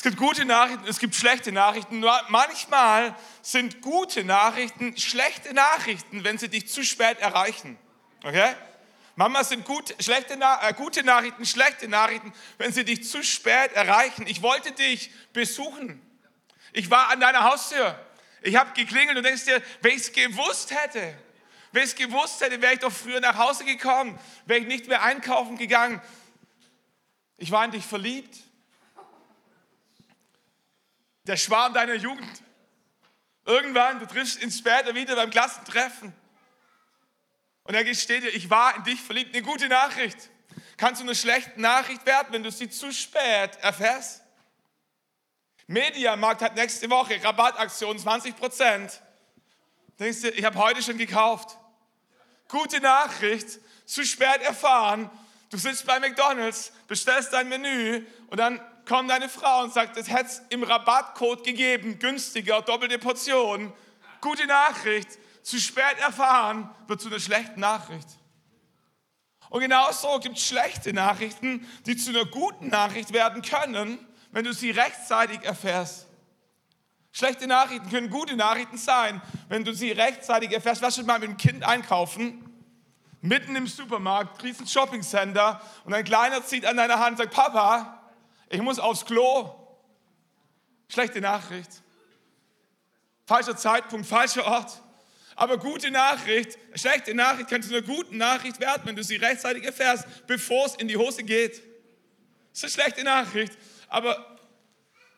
Es gibt gute Nachrichten, es gibt schlechte Nachrichten. Manchmal sind gute Nachrichten schlechte Nachrichten, wenn sie dich zu spät erreichen. Okay? Mama sind gut, schlechte, äh, gute Nachrichten, schlechte Nachrichten, wenn sie dich zu spät erreichen. Ich wollte dich besuchen. Ich war an deiner Haustür. Ich habe geklingelt und denkst dir, wenn ich es gewusst hätte, wenn ich es gewusst hätte, wäre ich doch früher nach Hause gekommen, wäre ich nicht mehr einkaufen gegangen. Ich war in dich verliebt. Der Schwarm deiner Jugend. Irgendwann, du triffst ihn später wieder beim Klassentreffen. Und er gesteht dir, ich war in dich verliebt. Eine gute Nachricht. Kannst du eine schlechte Nachricht werden, wenn du sie zu spät erfährst? Mediamarkt hat nächste Woche Rabattaktion 20 Prozent. Denkst du, ich habe heute schon gekauft. Gute Nachricht, zu spät erfahren. Du sitzt bei McDonalds, bestellst dein Menü und dann kommt deine Frau und sagt, es hätte es im Rabattcode gegeben, günstiger, doppelte Portion. Gute Nachricht, zu spät erfahren, wird zu einer schlechten Nachricht. Und genauso gibt es schlechte Nachrichten, die zu einer guten Nachricht werden können, wenn du sie rechtzeitig erfährst. Schlechte Nachrichten können gute Nachrichten sein, wenn du sie rechtzeitig erfährst. Was schon mal mit dem Kind einkaufen? Mitten im Supermarkt, riesen Shoppingcenter und ein Kleiner zieht an deiner Hand und sagt, Papa, ich muss aufs Klo. Schlechte Nachricht. Falscher Zeitpunkt, falscher Ort. Aber gute Nachricht, schlechte Nachricht kann zu einer guten Nachricht werden, wenn du sie rechtzeitig erfährst, bevor es in die Hose geht. Das ist eine schlechte Nachricht. Aber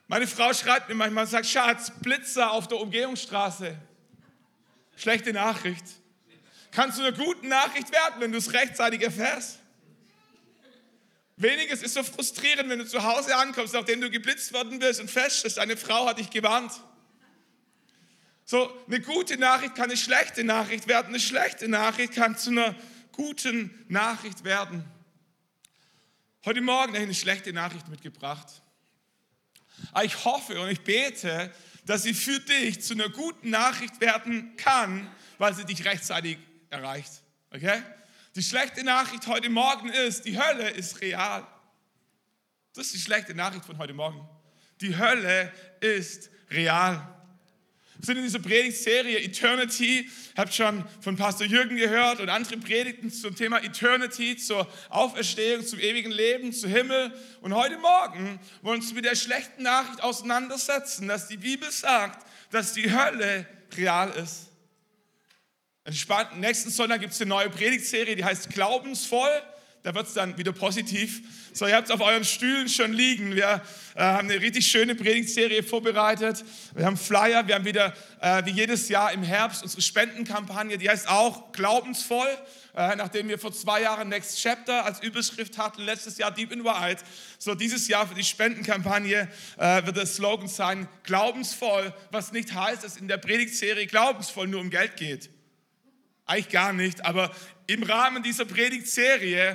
meine Frau schreibt mir manchmal und sagt, Schatz, Blitzer auf der Umgehungsstraße. Schlechte Nachricht. Kann zu einer guten Nachricht werden, wenn du es rechtzeitig erfährst. Weniges ist so frustrierend, wenn du zu Hause ankommst, nachdem du geblitzt worden bist und feststellst, deine Frau hat dich gewarnt. So, eine gute Nachricht kann eine schlechte Nachricht werden. Eine schlechte Nachricht kann zu einer guten Nachricht werden. Heute Morgen habe ich eine schlechte Nachricht mitgebracht. Aber ich hoffe und ich bete, dass sie für dich zu einer guten Nachricht werden kann, weil sie dich rechtzeitig erreicht. Okay? Die schlechte Nachricht heute Morgen ist, die Hölle ist real. Das ist die schlechte Nachricht von heute Morgen. Die Hölle ist real. Wir sind in dieser Predigtserie Eternity. Habt schon von Pastor Jürgen gehört und andere Predigten zum Thema Eternity, zur Auferstehung, zum ewigen Leben, zu Himmel. Und heute Morgen wollen wir uns mit der schlechten Nachricht auseinandersetzen, dass die Bibel sagt, dass die Hölle real ist. Nächsten Sonntag gibt es eine neue Predigtserie, die heißt Glaubensvoll da wird es dann wieder positiv. So, ihr habt es auf euren Stühlen schon liegen. Wir äh, haben eine richtig schöne Predigtserie vorbereitet. Wir haben Flyer, wir haben wieder äh, wie jedes Jahr im Herbst unsere Spendenkampagne, die heißt auch Glaubensvoll. Äh, nachdem wir vor zwei Jahren Next Chapter als Überschrift hatten, letztes Jahr Deep in White. So, dieses Jahr für die Spendenkampagne äh, wird der Slogan sein, glaubensvoll, was nicht heißt, dass in der Predigtserie glaubensvoll nur um Geld geht. Eigentlich gar nicht, aber im Rahmen dieser Predigtserie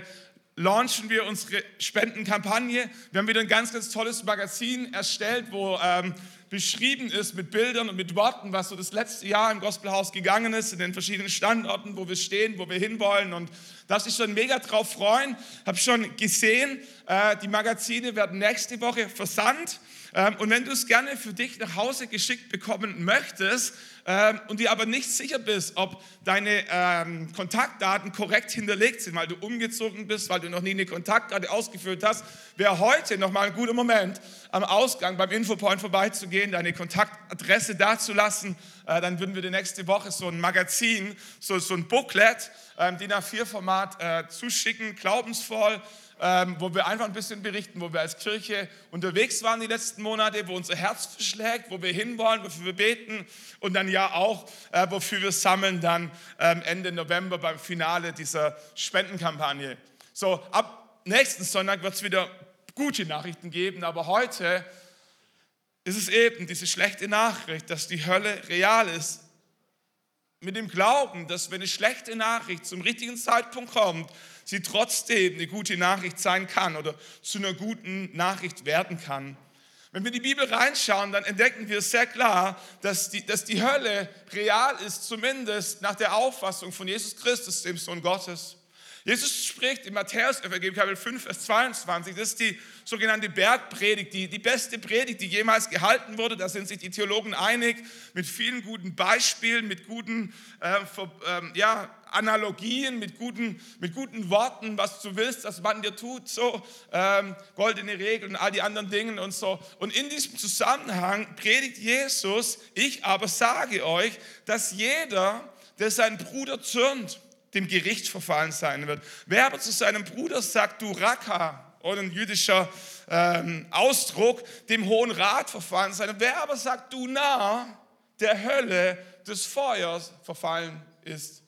launchen wir unsere Spendenkampagne. Wir haben wieder ein ganz, ganz tolles Magazin erstellt, wo ähm, beschrieben ist mit Bildern und mit Worten, was so das letzte Jahr im Gospelhaus gegangen ist, in den verschiedenen Standorten, wo wir stehen, wo wir hinwollen. Und da ich schon mega drauf freuen. Habe schon gesehen, äh, die Magazine werden nächste Woche versandt. Ähm, und wenn du es gerne für dich nach Hause geschickt bekommen möchtest, ähm, und dir aber nicht sicher bist, ob deine ähm, Kontaktdaten korrekt hinterlegt sind, weil du umgezogen bist, weil du noch nie eine Kontaktkarte ausgefüllt hast, wäre heute nochmal ein guter Moment, am Ausgang beim Infopoint vorbeizugehen, deine Kontaktadresse dazulassen. Äh, dann würden wir die nächste Woche so ein Magazin, so, so ein Booklet, ähm, DIN A4-Format äh, zuschicken, glaubensvoll ähm, wo wir einfach ein bisschen berichten, wo wir als Kirche unterwegs waren die letzten Monate, wo unser Herz verschlägt, wo wir hinwollen, wofür wir beten und dann ja auch, äh, wofür wir sammeln dann ähm, Ende November beim Finale dieser Spendenkampagne. So, ab nächsten Sonntag wird es wieder gute Nachrichten geben, aber heute ist es eben diese schlechte Nachricht, dass die Hölle real ist. Mit dem Glauben, dass wenn eine schlechte Nachricht zum richtigen Zeitpunkt kommt, sie trotzdem eine gute Nachricht sein kann oder zu einer guten Nachricht werden kann. Wenn wir in die Bibel reinschauen, dann entdecken wir sehr klar, dass die, dass die Hölle real ist, zumindest nach der Auffassung von Jesus Christus, dem Sohn Gottes. Jesus spricht im Matthäus-Evangelium Kapitel 5, Vers 22, das ist die sogenannte Bergpredigt, die, die beste Predigt, die jemals gehalten wurde. Da sind sich die Theologen einig, mit vielen guten Beispielen, mit guten äh, äh, ja, Analogien, mit guten, mit guten Worten, was du willst, dass man dir tut, so ähm, goldene Regeln und all die anderen Dinge und so. Und in diesem Zusammenhang predigt Jesus, ich aber sage euch, dass jeder, der seinen Bruder zürnt, dem Gericht verfallen sein wird. Wer aber zu seinem Bruder sagt, du Raka, oder ein jüdischer ähm, Ausdruck, dem Hohen Rat verfallen sein. Wer aber sagt, du Narr, der Hölle des Feuers verfallen ist.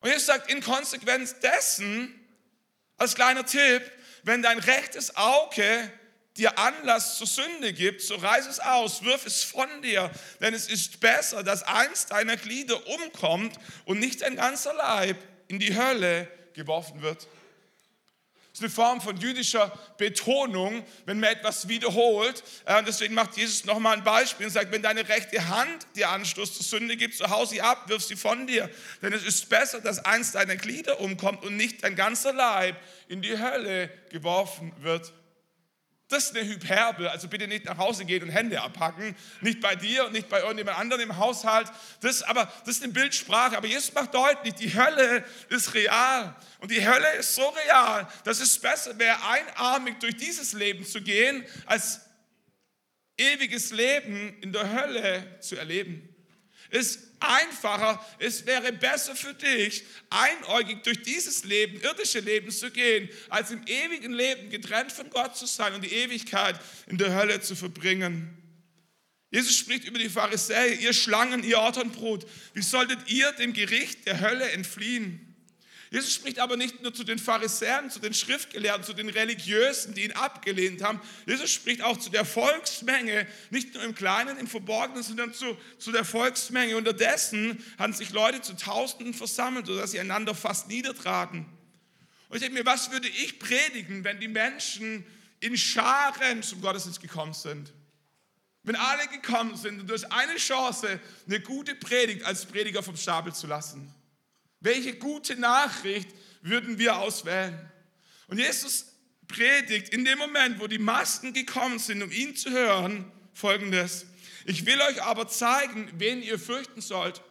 Und Jesus sagt, in Konsequenz dessen, als kleiner Tipp, wenn dein rechtes Auge dir Anlass zur Sünde gibt, so reiß es aus, wirf es von dir, denn es ist besser, dass eins deiner Glieder umkommt und nicht ein ganzer Leib in die Hölle geworfen wird. Das ist eine Form von jüdischer Betonung, wenn man etwas wiederholt. Und deswegen macht Jesus nochmal ein Beispiel und sagt, wenn deine rechte Hand dir Anstoß zur Sünde gibt, so hau sie ab, wirf sie von dir. Denn es ist besser, dass eins deiner Glieder umkommt und nicht dein ganzer Leib in die Hölle geworfen wird. Das ist eine Hyperbel, also bitte nicht nach Hause gehen und Hände abpacken. Nicht bei dir und nicht bei irgendjemand anderem im Haushalt. Das, aber, das ist eine Bildsprache. Aber Jesus macht deutlich, die Hölle ist real. Und die Hölle ist so real, dass es besser wäre, einarmig durch dieses Leben zu gehen, als ewiges Leben in der Hölle zu erleben. Ist einfacher, es wäre besser für dich, einäugig durch dieses Leben, irdische Leben zu gehen, als im ewigen Leben getrennt von Gott zu sein und die Ewigkeit in der Hölle zu verbringen. Jesus spricht über die Pharisäer, ihr Schlangen, ihr Ortonbrot. Wie solltet ihr dem Gericht der Hölle entfliehen? Jesus spricht aber nicht nur zu den Pharisäern, zu den Schriftgelehrten, zu den Religiösen, die ihn abgelehnt haben. Jesus spricht auch zu der Volksmenge, nicht nur im Kleinen, im Verborgenen, sondern zu, zu der Volksmenge. Unterdessen haben sich Leute zu Tausenden versammelt, sodass sie einander fast niedertraten. Und ich denke mir, was würde ich predigen, wenn die Menschen in Scharen zum Gottesdienst gekommen sind? Wenn alle gekommen sind und durch eine Chance eine gute Predigt als Prediger vom Stapel zu lassen. Welche gute Nachricht würden wir auswählen? Und Jesus predigt in dem Moment, wo die Masten gekommen sind, um ihn zu hören, folgendes. Ich will euch aber zeigen, wen ihr fürchten sollt.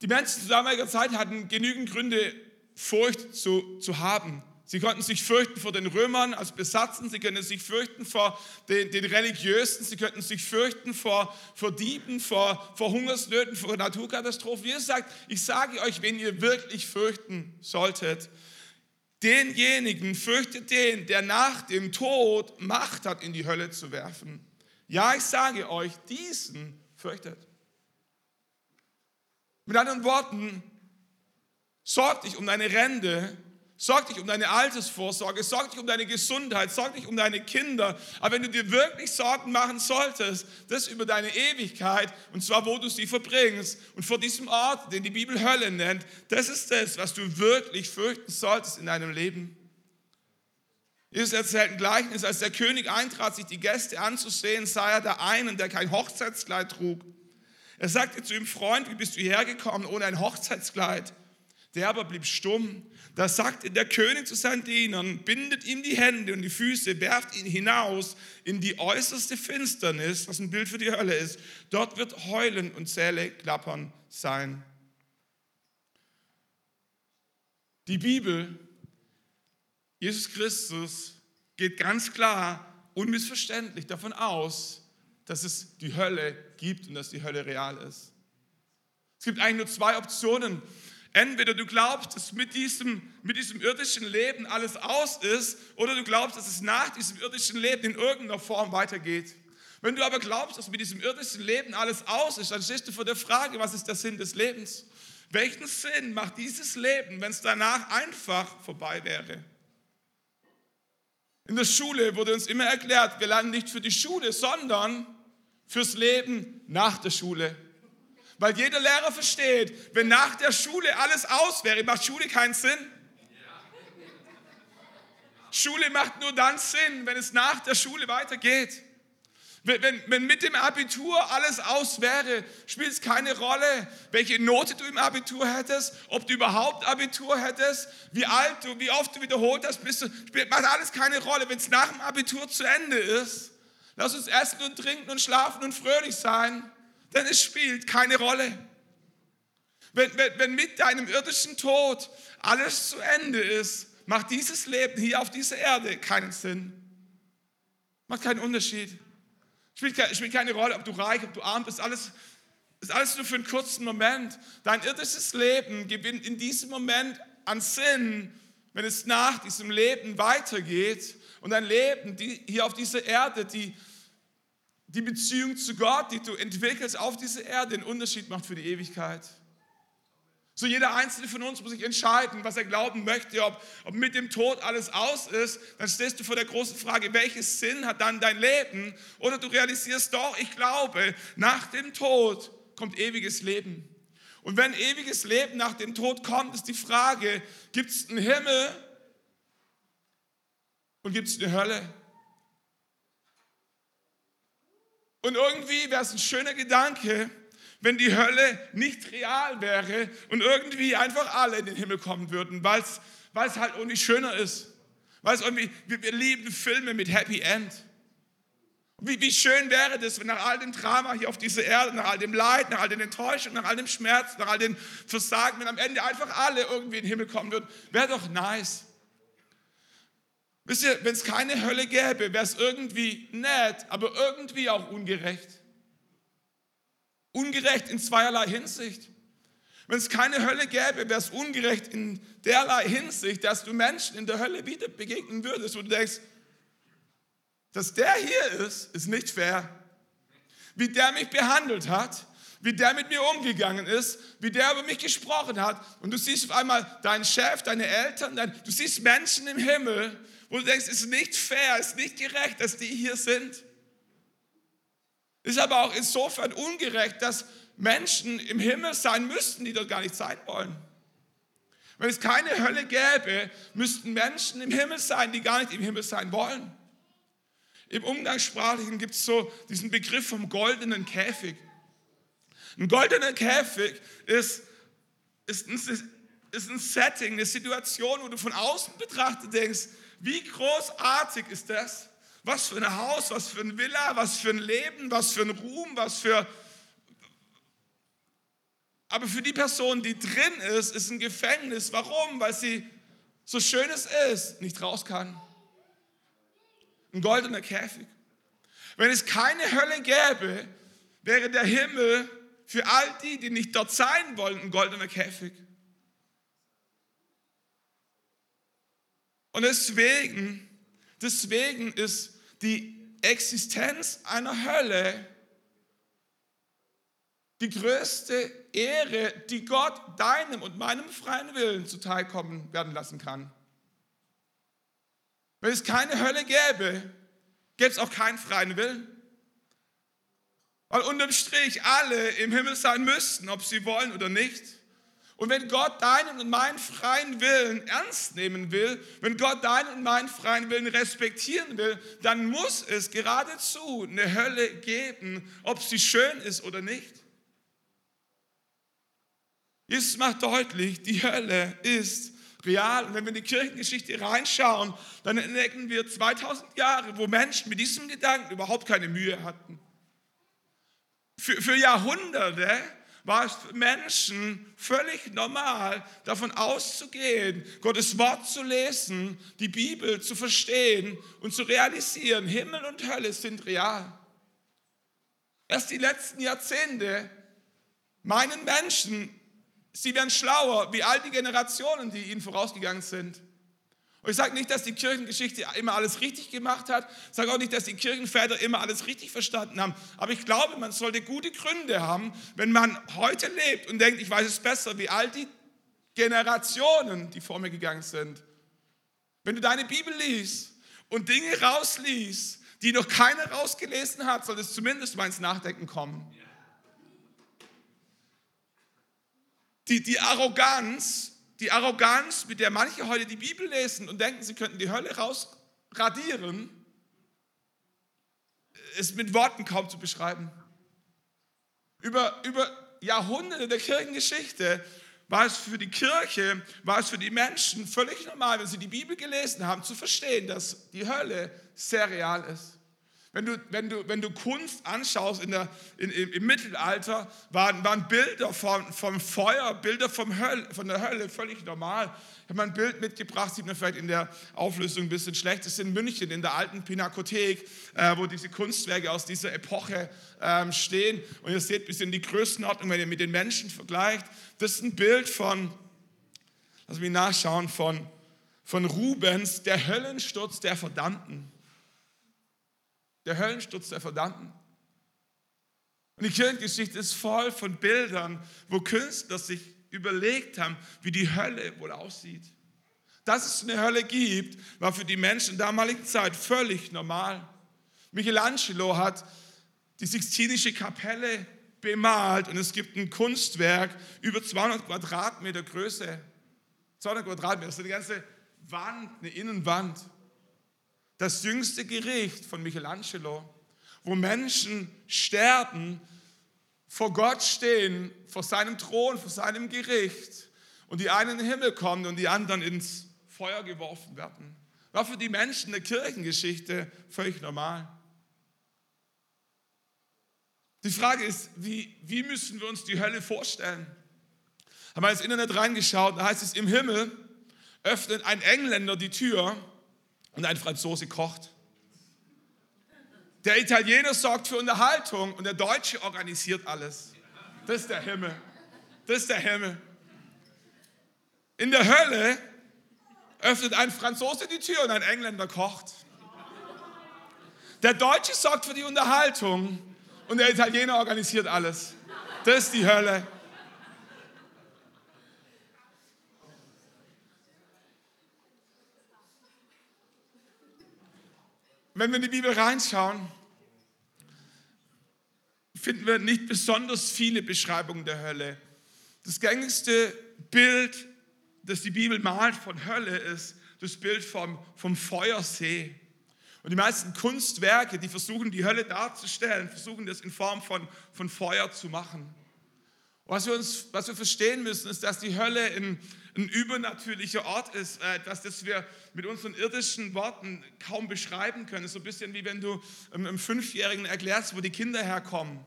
Die Menschen zu damaliger Zeit hatten genügend Gründe, Furcht zu, zu haben. Sie konnten sich fürchten vor den Römern als Besatzen, sie könnten sich fürchten vor den, den Religiösen, sie könnten sich fürchten vor, vor Dieben, vor, vor Hungersnöten, vor Naturkatastrophen. Jesus sagt, ich sage euch, wen ihr wirklich fürchten solltet. Denjenigen fürchtet den, der nach dem Tod Macht hat, in die Hölle zu werfen. Ja, ich sage euch, diesen fürchtet. Mit anderen Worten, sorgt dich um deine Rente, Sorg dich um deine Altersvorsorge, sorg dich um deine Gesundheit, sorg dich um deine Kinder. Aber wenn du dir wirklich Sorgen machen solltest, das über deine Ewigkeit, und zwar wo du sie verbringst, und vor diesem Ort, den die Bibel Hölle nennt, das ist das, was du wirklich fürchten solltest in deinem Leben. Jesus erzählt ein Gleichnis, als der König eintrat, sich die Gäste anzusehen, sah er da einen, der kein Hochzeitskleid trug. Er sagte zu ihm, Freund, wie bist du hergekommen ohne ein Hochzeitskleid? Der aber blieb stumm. Da sagte der König zu seinen Dienern, bindet ihm die Hände und die Füße, werft ihn hinaus in die äußerste Finsternis, was ein Bild für die Hölle ist. Dort wird Heulen und Zähle klappern sein. Die Bibel, Jesus Christus, geht ganz klar, unmissverständlich davon aus, dass es die Hölle gibt und dass die Hölle real ist. Es gibt eigentlich nur zwei Optionen, Entweder du glaubst, dass mit diesem, mit diesem irdischen Leben alles aus ist, oder du glaubst, dass es nach diesem irdischen Leben in irgendeiner Form weitergeht. Wenn du aber glaubst, dass mit diesem irdischen Leben alles aus ist, dann stehst du vor der Frage, was ist der Sinn des Lebens? Welchen Sinn macht dieses Leben, wenn es danach einfach vorbei wäre? In der Schule wurde uns immer erklärt, wir lernen nicht für die Schule, sondern fürs Leben nach der Schule. Weil jeder Lehrer versteht, wenn nach der Schule alles aus wäre, macht Schule keinen Sinn. Schule macht nur dann Sinn, wenn es nach der Schule weitergeht. Wenn, wenn, wenn mit dem Abitur alles aus wäre, spielt es keine Rolle, welche Note du im Abitur hättest, ob du überhaupt Abitur hättest, wie alt du, wie oft du wiederholt hast, bist du, spielt, macht alles keine Rolle. Wenn es nach dem Abitur zu Ende ist, lass uns essen und trinken und schlafen und fröhlich sein, denn es spielt keine Rolle. Wenn, wenn, wenn mit deinem irdischen Tod alles zu Ende ist, macht dieses Leben hier auf dieser Erde keinen Sinn. Macht keinen Unterschied. Spielt, spielt keine Rolle, ob du reich, ob du arm bist, alles, ist alles nur für einen kurzen Moment. Dein irdisches Leben gewinnt in diesem Moment an Sinn, wenn es nach diesem Leben weitergeht. Und dein Leben die, hier auf dieser Erde, die, die Beziehung zu Gott, die du entwickelst auf dieser Erde, den Unterschied macht für die Ewigkeit. So jeder Einzelne von uns muss sich entscheiden, was er glauben möchte, ob, ob mit dem Tod alles aus ist. Dann stehst du vor der großen Frage, welches Sinn hat dann dein Leben? Oder du realisierst doch, ich glaube, nach dem Tod kommt ewiges Leben. Und wenn ewiges Leben nach dem Tod kommt, ist die Frage, gibt es einen Himmel und gibt es eine Hölle? Und irgendwie wäre es ein schöner Gedanke, wenn die Hölle nicht real wäre und irgendwie einfach alle in den Himmel kommen würden, weil es halt irgendwie schöner ist. Weil es irgendwie, wir, wir lieben Filme mit Happy End. Wie, wie schön wäre das, wenn nach all dem Drama hier auf dieser Erde, nach all dem Leid, nach all den Enttäuschungen, nach all dem Schmerz, nach all den Versagen, wenn am Ende einfach alle irgendwie in den Himmel kommen würden, wäre doch nice. Wisst ihr, wenn es keine Hölle gäbe, wäre es irgendwie nett, aber irgendwie auch ungerecht. Ungerecht in zweierlei Hinsicht. Wenn es keine Hölle gäbe, wäre es ungerecht in derlei Hinsicht, dass du Menschen in der Hölle wieder begegnen würdest, wo du denkst, dass der hier ist, ist nicht fair. Wie der mich behandelt hat, wie der mit mir umgegangen ist, wie der über mich gesprochen hat. Und du siehst auf einmal deinen Chef, deine Eltern, dein, du siehst Menschen im Himmel, wo du denkst, es ist nicht fair, es ist nicht gerecht, dass die hier sind. Ist aber auch insofern ungerecht, dass Menschen im Himmel sein müssten, die dort gar nicht sein wollen. Wenn es keine Hölle gäbe, müssten Menschen im Himmel sein, die gar nicht im Himmel sein wollen. Im Umgangssprachlichen gibt es so diesen Begriff vom goldenen Käfig. Ein goldener Käfig ist, ist, ein, ist ein Setting, eine Situation, wo du von außen betrachtet denkst, wie großartig ist das? Was für ein Haus, was für ein Villa, was für ein Leben, was für ein Ruhm, was für... Aber für die Person, die drin ist, ist ein Gefängnis. Warum? Weil sie, so schön es ist, nicht raus kann. Ein goldener Käfig. Wenn es keine Hölle gäbe, wäre der Himmel für all die, die nicht dort sein wollen, ein goldener Käfig. Und deswegen, deswegen ist die Existenz einer Hölle die größte Ehre, die Gott deinem und meinem freien Willen zuteilkommen werden lassen kann. Wenn es keine Hölle gäbe, gäbe es auch keinen freien Willen. Weil unterm Strich alle im Himmel sein müssten, ob sie wollen oder nicht. Und wenn Gott deinen und meinen freien Willen ernst nehmen will, wenn Gott deinen und meinen freien Willen respektieren will, dann muss es geradezu eine Hölle geben, ob sie schön ist oder nicht. Jesus macht deutlich, die Hölle ist real. Und wenn wir in die Kirchengeschichte reinschauen, dann entdecken wir 2000 Jahre, wo Menschen mit diesem Gedanken überhaupt keine Mühe hatten. Für, für Jahrhunderte war es für Menschen völlig normal, davon auszugehen, Gottes Wort zu lesen, die Bibel zu verstehen und zu realisieren, Himmel und Hölle sind real. Erst die letzten Jahrzehnte meinen Menschen, sie werden schlauer wie all die Generationen, die ihnen vorausgegangen sind. Und ich sage nicht, dass die Kirchengeschichte immer alles richtig gemacht hat. Ich sage auch nicht, dass die Kirchenväter immer alles richtig verstanden haben. Aber ich glaube, man sollte gute Gründe haben, wenn man heute lebt und denkt, ich weiß es besser, wie all die Generationen, die vor mir gegangen sind. Wenn du deine Bibel liest und Dinge rausliest, die noch keiner rausgelesen hat, soll es zumindest mal ins Nachdenken kommen. Die, die Arroganz die Arroganz, mit der manche heute die Bibel lesen und denken, sie könnten die Hölle rausradieren, ist mit Worten kaum zu beschreiben. Über, über Jahrhunderte der Kirchengeschichte war es für die Kirche, war es für die Menschen völlig normal, wenn sie die Bibel gelesen haben, zu verstehen, dass die Hölle sehr real ist. Wenn du, wenn du, wenn du Kunst anschaust in der, in, im, Mittelalter, waren, waren Bilder vom, vom Feuer, Bilder vom Hölle, von der Hölle völlig normal. Ich habe mal ein Bild mitgebracht, sieht man vielleicht in der Auflösung ein bisschen schlecht. Das ist in München, in der alten Pinakothek, äh, wo diese Kunstwerke aus dieser Epoche ähm, stehen. Und ihr seht ein bisschen die Größenordnung, wenn ihr mit den Menschen vergleicht. Das ist ein Bild von, lass mich nachschauen, von, von Rubens, der Höllensturz der Verdammten der Höllensturz der Verdammten. Und die Kirchengeschichte ist voll von Bildern, wo Künstler sich überlegt haben, wie die Hölle wohl aussieht. Dass es eine Hölle gibt, war für die Menschen der damaligen Zeit völlig normal. Michelangelo hat die Sixtinische Kapelle bemalt und es gibt ein Kunstwerk über 200 Quadratmeter Größe. 200 Quadratmeter, das ist eine ganze Wand, eine Innenwand das jüngste Gericht von Michelangelo, wo Menschen sterben, vor Gott stehen, vor seinem Thron, vor seinem Gericht und die einen in den Himmel kommen und die anderen ins Feuer geworfen werden. War für die Menschen der Kirchengeschichte völlig normal. Die Frage ist, wie, wie müssen wir uns die Hölle vorstellen? Haben wir ins Internet reingeschaut, da heißt es, im Himmel öffnet ein Engländer die Tür und ein Franzose kocht. Der Italiener sorgt für Unterhaltung und der Deutsche organisiert alles. Das ist der Himmel. Das ist der Himmel. In der Hölle öffnet ein Franzose die Tür und ein Engländer kocht. Der Deutsche sorgt für die Unterhaltung und der Italiener organisiert alles. Das ist die Hölle. Wenn wir in die Bibel reinschauen, finden wir nicht besonders viele Beschreibungen der Hölle. Das gängigste Bild, das die Bibel malt von Hölle, ist das Bild vom, vom Feuersee. Und die meisten Kunstwerke, die versuchen, die Hölle darzustellen, versuchen das in Form von, von Feuer zu machen. Was wir, uns, was wir verstehen müssen, ist, dass die Hölle ein, ein übernatürlicher Ort ist, äh, etwas, das wir mit unseren irdischen Worten kaum beschreiben können. So ein bisschen wie wenn du einem Fünfjährigen erklärst, wo die Kinder herkommen.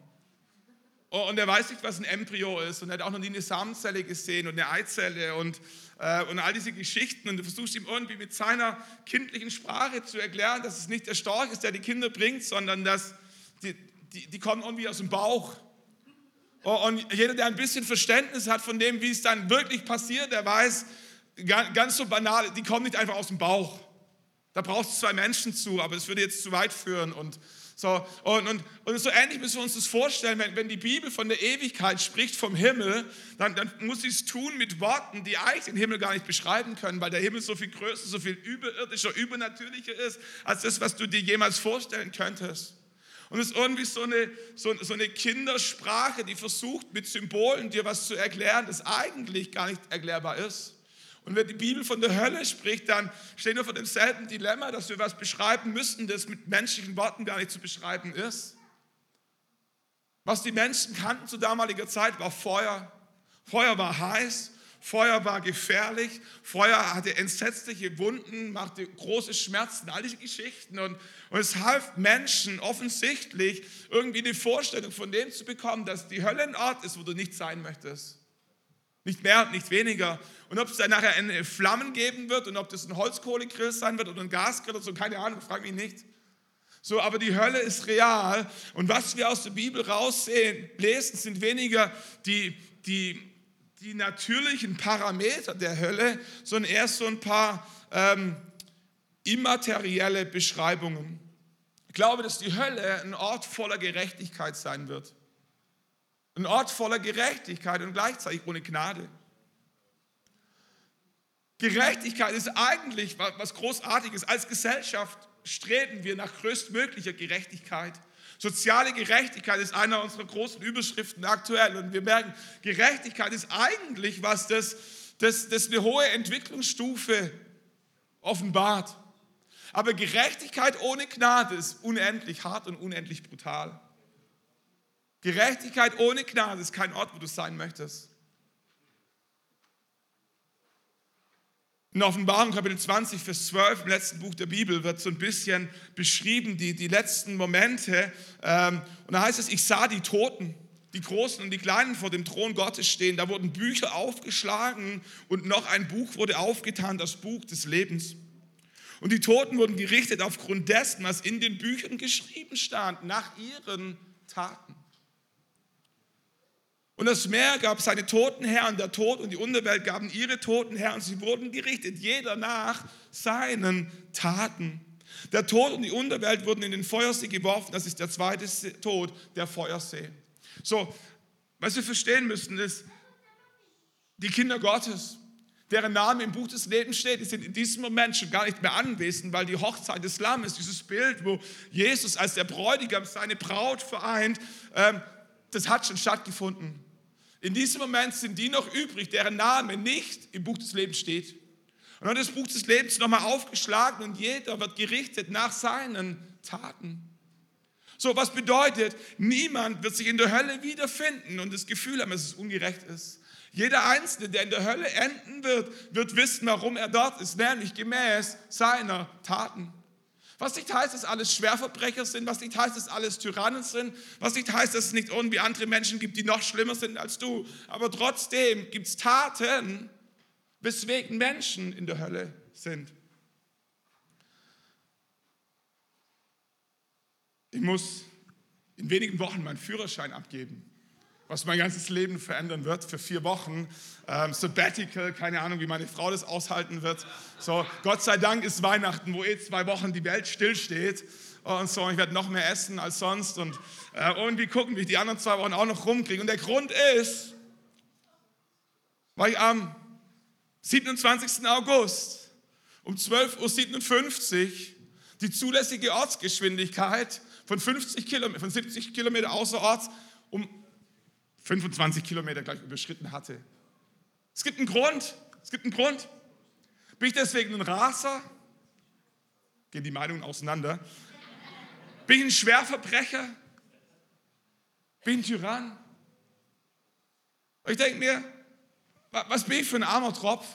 Oh, und er weiß nicht, was ein Embryo ist und er hat auch noch nie eine Samenzelle gesehen und eine Eizelle und, äh, und all diese Geschichten. Und du versuchst ihm irgendwie mit seiner kindlichen Sprache zu erklären, dass es nicht der Storch ist, der die Kinder bringt, sondern dass die, die, die kommen irgendwie aus dem Bauch. Oh, und jeder, der ein bisschen Verständnis hat von dem, wie es dann wirklich passiert, der weiß, ganz so banal, die kommen nicht einfach aus dem Bauch. Da braucht es zwei Menschen zu, aber es würde jetzt zu weit führen. Und so, und, und, und so ähnlich müssen wir uns das vorstellen, wenn, wenn die Bibel von der Ewigkeit spricht, vom Himmel, dann, dann muss sie es tun mit Worten, die eigentlich den Himmel gar nicht beschreiben können, weil der Himmel so viel größer, so viel überirdischer, übernatürlicher ist, als das, was du dir jemals vorstellen könntest. Und es ist irgendwie so eine, so, so eine Kindersprache, die versucht mit Symbolen dir was zu erklären, das eigentlich gar nicht erklärbar ist. Und wenn die Bibel von der Hölle spricht, dann stehen wir vor demselben Dilemma, dass wir was beschreiben müssen, das mit menschlichen Worten gar nicht zu beschreiben ist. Was die Menschen kannten zu damaliger Zeit war Feuer. Feuer war heiß, Feuer war gefährlich, Feuer hatte entsetzliche Wunden, machte große Schmerzen, all diese Geschichten. Und, und es half Menschen offensichtlich irgendwie eine Vorstellung von dem zu bekommen, dass die Hölle ein Ort ist, wo du nicht sein möchtest. Nicht mehr nicht weniger. Und ob es dann nachher eine Flammen geben wird und ob das ein Holzkohlegrill sein wird oder ein Gasgrill oder so, keine Ahnung, frag mich nicht. So, aber die Hölle ist real. Und was wir aus der Bibel raussehen, lesen, sind weniger die, die die natürlichen Parameter der Hölle, sondern erst so ein paar ähm, immaterielle Beschreibungen. Ich glaube, dass die Hölle ein Ort voller Gerechtigkeit sein wird. Ein Ort voller Gerechtigkeit und gleichzeitig ohne Gnade. Gerechtigkeit ist eigentlich was Großartiges. Als Gesellschaft streben wir nach größtmöglicher Gerechtigkeit. Soziale Gerechtigkeit ist einer unserer großen Überschriften aktuell. Und wir merken, Gerechtigkeit ist eigentlich was, das, das, das eine hohe Entwicklungsstufe offenbart. Aber Gerechtigkeit ohne Gnade ist unendlich hart und unendlich brutal. Gerechtigkeit ohne Gnade ist kein Ort, wo du sein möchtest. In Offenbarung Kapitel 20, Vers 12, im letzten Buch der Bibel, wird so ein bisschen beschrieben, die, die letzten Momente. Ähm, und da heißt es, ich sah die Toten, die Großen und die Kleinen vor dem Thron Gottes stehen. Da wurden Bücher aufgeschlagen und noch ein Buch wurde aufgetan, das Buch des Lebens. Und die Toten wurden gerichtet aufgrund dessen, was in den Büchern geschrieben stand, nach ihren Taten. Und das Meer gab seine Toten her und der Tod und die Unterwelt gaben ihre Toten her und sie wurden gerichtet, jeder nach seinen Taten. Der Tod und die Unterwelt wurden in den Feuersee geworfen, das ist der zweite Tod, der Feuersee. So, was wir verstehen müssen ist, die Kinder Gottes, deren Name im Buch des Lebens steht, die sind in diesem Moment schon gar nicht mehr anwesend, weil die Hochzeit des Lammes, dieses Bild, wo Jesus als der Bräutigam seine Braut vereint, ähm, das hat schon stattgefunden. In diesem Moment sind die noch übrig, deren Name nicht im Buch des Lebens steht. Und dann das Buch des Lebens nochmal aufgeschlagen und jeder wird gerichtet nach seinen Taten. So, was bedeutet, niemand wird sich in der Hölle wiederfinden und das Gefühl haben, dass es ungerecht ist. Jeder Einzelne, der in der Hölle enden wird, wird wissen, warum er dort ist, nämlich gemäß seiner Taten. Was nicht heißt, dass alles Schwerverbrecher sind, was nicht heißt, dass alles Tyrannen sind, was nicht heißt, dass es nicht irgendwie andere Menschen gibt, die noch schlimmer sind als du. Aber trotzdem gibt es Taten, weswegen Menschen in der Hölle sind. Ich muss in wenigen Wochen meinen Führerschein abgeben was mein ganzes Leben verändern wird für vier Wochen. Ähm, Sabbatical, keine Ahnung, wie meine Frau das aushalten wird. So, Gott sei Dank ist Weihnachten, wo eh zwei Wochen die Welt stillsteht. Und so, ich werde noch mehr essen als sonst und äh, irgendwie gucken, wie ich die anderen zwei Wochen auch noch rumkriege. Und der Grund ist, weil ich am 27. August um 12.57 Uhr die zulässige Ortsgeschwindigkeit von 50 Kilometer, von 70 Kilometer außerorts um 25 Kilometer gleich überschritten hatte. Es gibt einen Grund. Es gibt einen Grund. Bin ich deswegen ein Raser? Gehen die Meinungen auseinander. Bin ich ein Schwerverbrecher? Bin ich ein Tyrann? Und ich denke mir, was bin ich für ein armer Tropf?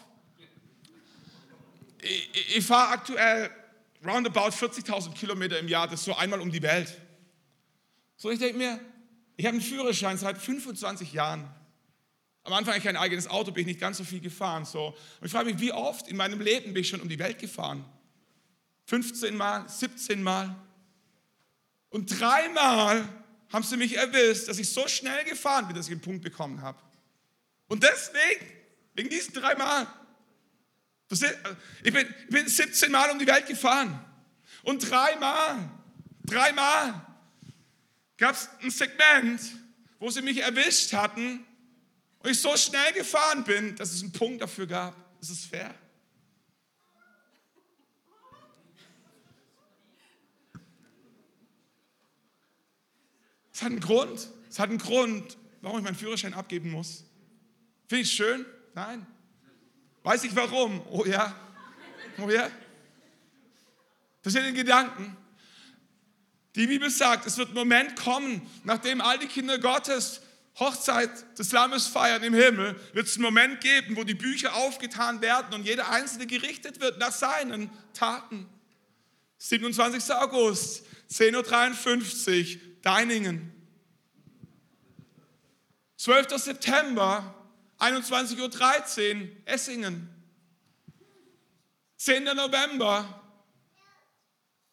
Ich, ich, fahre aktuell roundabout 40.000 Kilometer im Jahr, das ist so einmal um die Welt. So, ich denke mir, ich habe einen Führerschein seit 25 Jahren. Am Anfang hatte ich kein eigenes Auto, bin ich nicht ganz so viel gefahren. So. Und ich frage mich, wie oft in meinem Leben bin ich schon um die Welt gefahren? 15 Mal, 17 Mal. Und dreimal haben sie mich erwischt, dass ich so schnell gefahren bin, dass ich einen Punkt bekommen habe. Und deswegen, wegen diesen drei Mal, ich bin, ich bin 17 Mal um die Welt gefahren. Und dreimal, dreimal gab es ein Segment, wo sie mich erwischt hatten und ich so schnell gefahren bin, dass es einen Punkt dafür gab. Ist es fair? Es hat einen Grund. Es hat einen Grund, warum ich meinen Führerschein abgeben muss. Finde ich schön? Nein. Weiß ich warum? Oh ja. Oh ja. Das sind den Gedanken. Die Bibel sagt, es wird ein Moment kommen, nachdem all die Kinder Gottes Hochzeit des Lammes feiern im Himmel, wird es einen Moment geben, wo die Bücher aufgetan werden und jeder Einzelne gerichtet wird nach seinen Taten. 27. August, 10.53 Uhr, Deiningen. 12. September, 21.13 Uhr, Essingen. 10. November,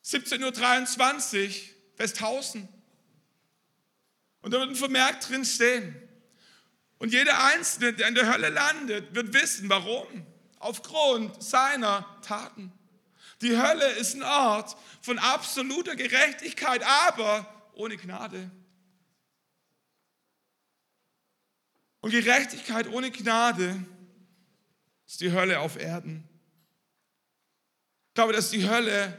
17.23 Uhr, Westhausen. Und da wird ein Vermerk drin stehen. Und jeder Einzelne, der in der Hölle landet, wird wissen, warum. Aufgrund seiner Taten. Die Hölle ist ein Ort von absoluter Gerechtigkeit, aber ohne Gnade. Und Gerechtigkeit ohne Gnade ist die Hölle auf Erden. Ich glaube, dass die Hölle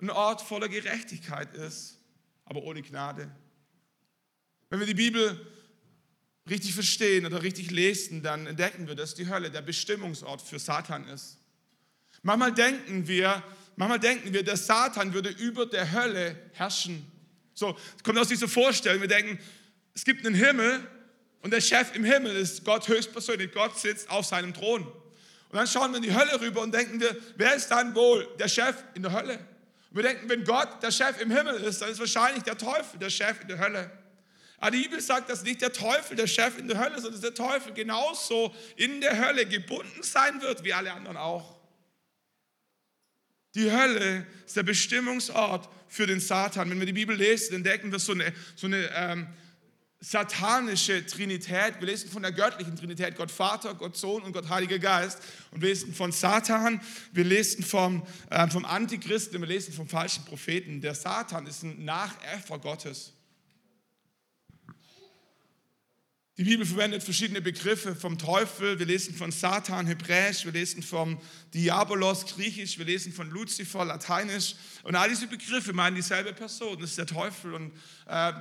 ein Ort voller Gerechtigkeit ist, aber ohne Gnade. Wenn wir die Bibel richtig verstehen oder richtig lesen, dann entdecken wir, dass die Hölle der Bestimmungsort für Satan ist. Manchmal denken wir, manchmal denken wir, der Satan würde über der Hölle herrschen. So, es kommt aus dieser Vorstellung. Wir denken, es gibt einen Himmel und der Chef im Himmel ist Gott höchstpersönlich. Gott sitzt auf seinem Thron. Und dann schauen wir in die Hölle rüber und denken wir, wer ist dann wohl der Chef in der Hölle? Wir denken, wenn Gott der Chef im Himmel ist, dann ist wahrscheinlich der Teufel der Chef in der Hölle. Aber die Bibel sagt, dass nicht der Teufel der Chef in der Hölle ist, sondern dass der Teufel genauso in der Hölle gebunden sein wird wie alle anderen auch. Die Hölle ist der Bestimmungsort für den Satan. Wenn wir die Bibel lesen, entdecken wir so eine, so eine ähm, satanische Trinität. Wir lesen von der göttlichen Trinität, Gott Vater, Gott Sohn und Gott Heiliger Geist. Und wir lesen von Satan, wir lesen vom, äh, vom Antichristen, wir lesen vom falschen Propheten. Der Satan ist ein Nachäffer Gottes. Die Bibel verwendet verschiedene Begriffe vom Teufel. Wir lesen von Satan hebräisch, wir lesen vom Diabolos griechisch, wir lesen von Luzifer lateinisch. Und all diese Begriffe meinen dieselbe Person, das ist der Teufel. Und äh,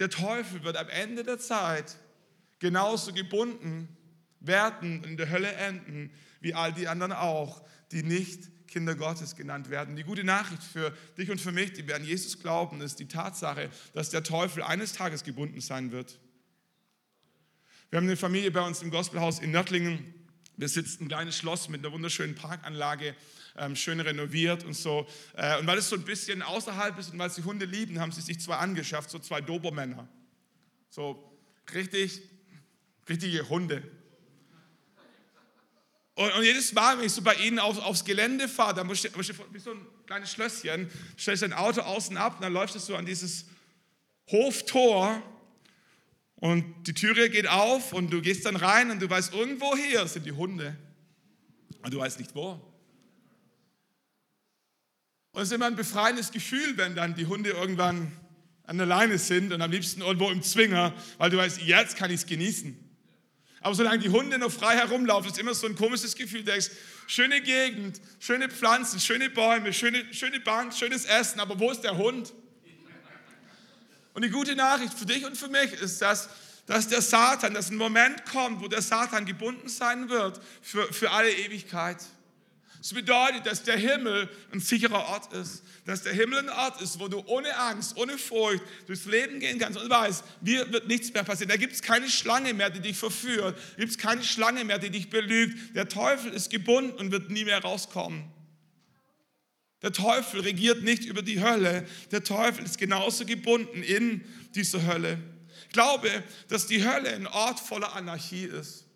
der Teufel wird am Ende der Zeit genauso gebunden werden und in der Hölle enden, wie all die anderen auch, die nicht Kinder Gottes genannt werden. Die gute Nachricht für dich und für mich, die wir an Jesus glauben, ist die Tatsache, dass der Teufel eines Tages gebunden sein wird. Wir haben eine Familie bei uns im Gospelhaus in Nördlingen. Wir sitzen ein kleines Schloss mit einer wunderschönen Parkanlage, ähm, schön renoviert und so. Äh, und weil es so ein bisschen außerhalb ist und weil sie Hunde lieben, haben sie sich zwei angeschafft, so zwei Dobermänner. So richtig, richtige Hunde. Und, und, jedes Mal, wenn ich so bei ihnen auf, aufs Gelände fahre, dann musst du, musst du wie so ein kleines Schlösschen, stellst dein Auto außen ab und dann läufst du so an dieses Hoftor und die Türe geht auf und du gehst dann rein und du weißt, irgendwo hier sind die Hunde. Und du weißt nicht wo. Und es ist immer ein befreiendes Gefühl, wenn dann die Hunde irgendwann an der Leine sind und am liebsten irgendwo im Zwinger, weil du weißt, jetzt kann ich es genießen. Aber solange die Hunde noch frei herumlaufen, ist immer so ein komisches Gefühl. Du denkst, schöne Gegend, schöne Pflanzen, schöne Bäume, schöne, schöne Bank, schönes Essen, aber wo ist der Hund? Und die gute Nachricht für dich und für mich ist, dass, dass der Satan, dass ein Moment kommt, wo der Satan gebunden sein wird für, für alle Ewigkeit. Das bedeutet, dass der Himmel ein sicherer Ort ist. Dass der Himmel ein Ort ist, wo du ohne Angst, ohne Furcht durchs Leben gehen kannst und weißt, mir wird nichts mehr passieren. Da gibt es keine Schlange mehr, die dich verführt. Da gibt es keine Schlange mehr, die dich belügt. Der Teufel ist gebunden und wird nie mehr rauskommen. Der Teufel regiert nicht über die Hölle. Der Teufel ist genauso gebunden in dieser Hölle. Ich glaube, dass die Hölle ein Ort voller Anarchie ist.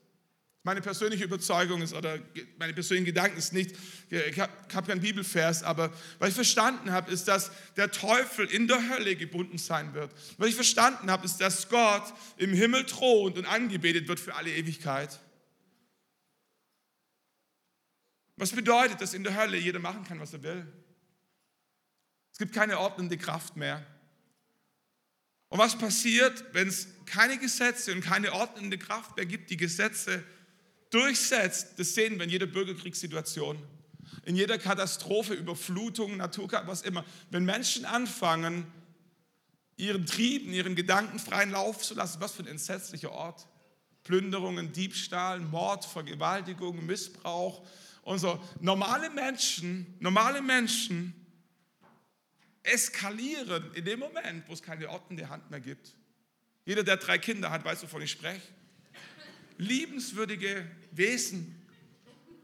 Meine persönliche Überzeugung ist, oder meine persönlichen Gedanken ist nicht, ich habe hab keinen Bibelvers, aber was ich verstanden habe, ist, dass der Teufel in der Hölle gebunden sein wird. Was ich verstanden habe, ist, dass Gott im Himmel thront und angebetet wird für alle Ewigkeit. Was bedeutet, dass in der Hölle jeder machen kann, was er will? Es gibt keine ordnende Kraft mehr. Und was passiert, wenn es keine Gesetze und keine ordnende Kraft mehr gibt? Die Gesetze durchsetzt, das sehen wir in jeder Bürgerkriegssituation, in jeder Katastrophe, Überflutung, Naturkatastrophe, was immer. Wenn Menschen anfangen, ihren Trieben, ihren Gedanken freien Lauf zu lassen, was für ein entsetzlicher Ort. Plünderungen, Diebstahl, Mord, Vergewaltigung, Missbrauch und so. Normale Menschen, normale Menschen eskalieren in dem Moment, wo es keine ordnende Hand mehr gibt. Jeder, der drei Kinder hat, weiß, wovon ich spreche liebenswürdige Wesen.